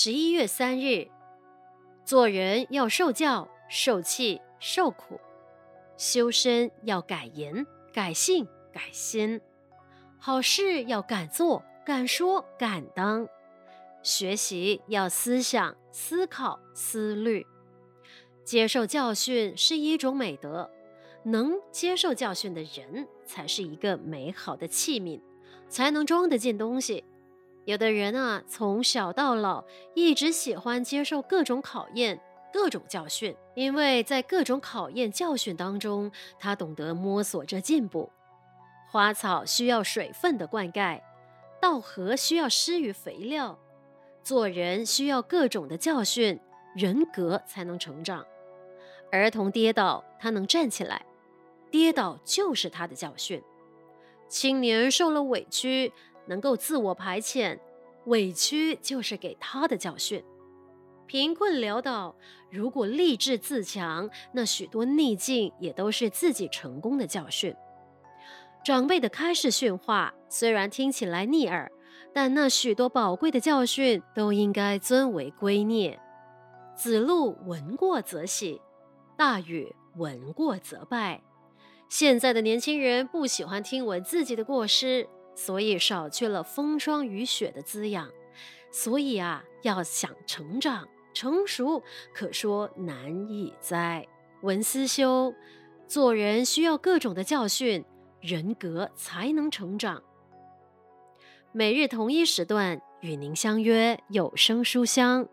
十一月三日，做人要受教、受气、受苦；修身要改言、改性、改心；好事要敢做、敢说、敢当；学习要思想、思考、思虑。接受教训是一种美德，能接受教训的人才是一个美好的器皿，才能装得进东西。有的人啊，从小到老一直喜欢接受各种考验、各种教训，因为在各种考验、教训当中，他懂得摸索着进步。花草需要水分的灌溉，稻禾需要施予肥料，做人需要各种的教训，人格才能成长。儿童跌倒，他能站起来，跌倒就是他的教训。青年受了委屈，能够自我排遣，委屈就是给他的教训；贫困潦倒，如果立志自强，那许多逆境也都是自己成功的教训。长辈的开示训话虽然听起来逆耳，但那许多宝贵的教训都应该尊为圭臬。子路闻过则喜，大禹闻过则拜。现在的年轻人不喜欢听闻自己的过失。所以少去了风霜雨雪的滋养，所以啊，要想成长成熟，可说难矣哉。文思修，做人需要各种的教训，人格才能成长。每日同一时段与您相约有声书香。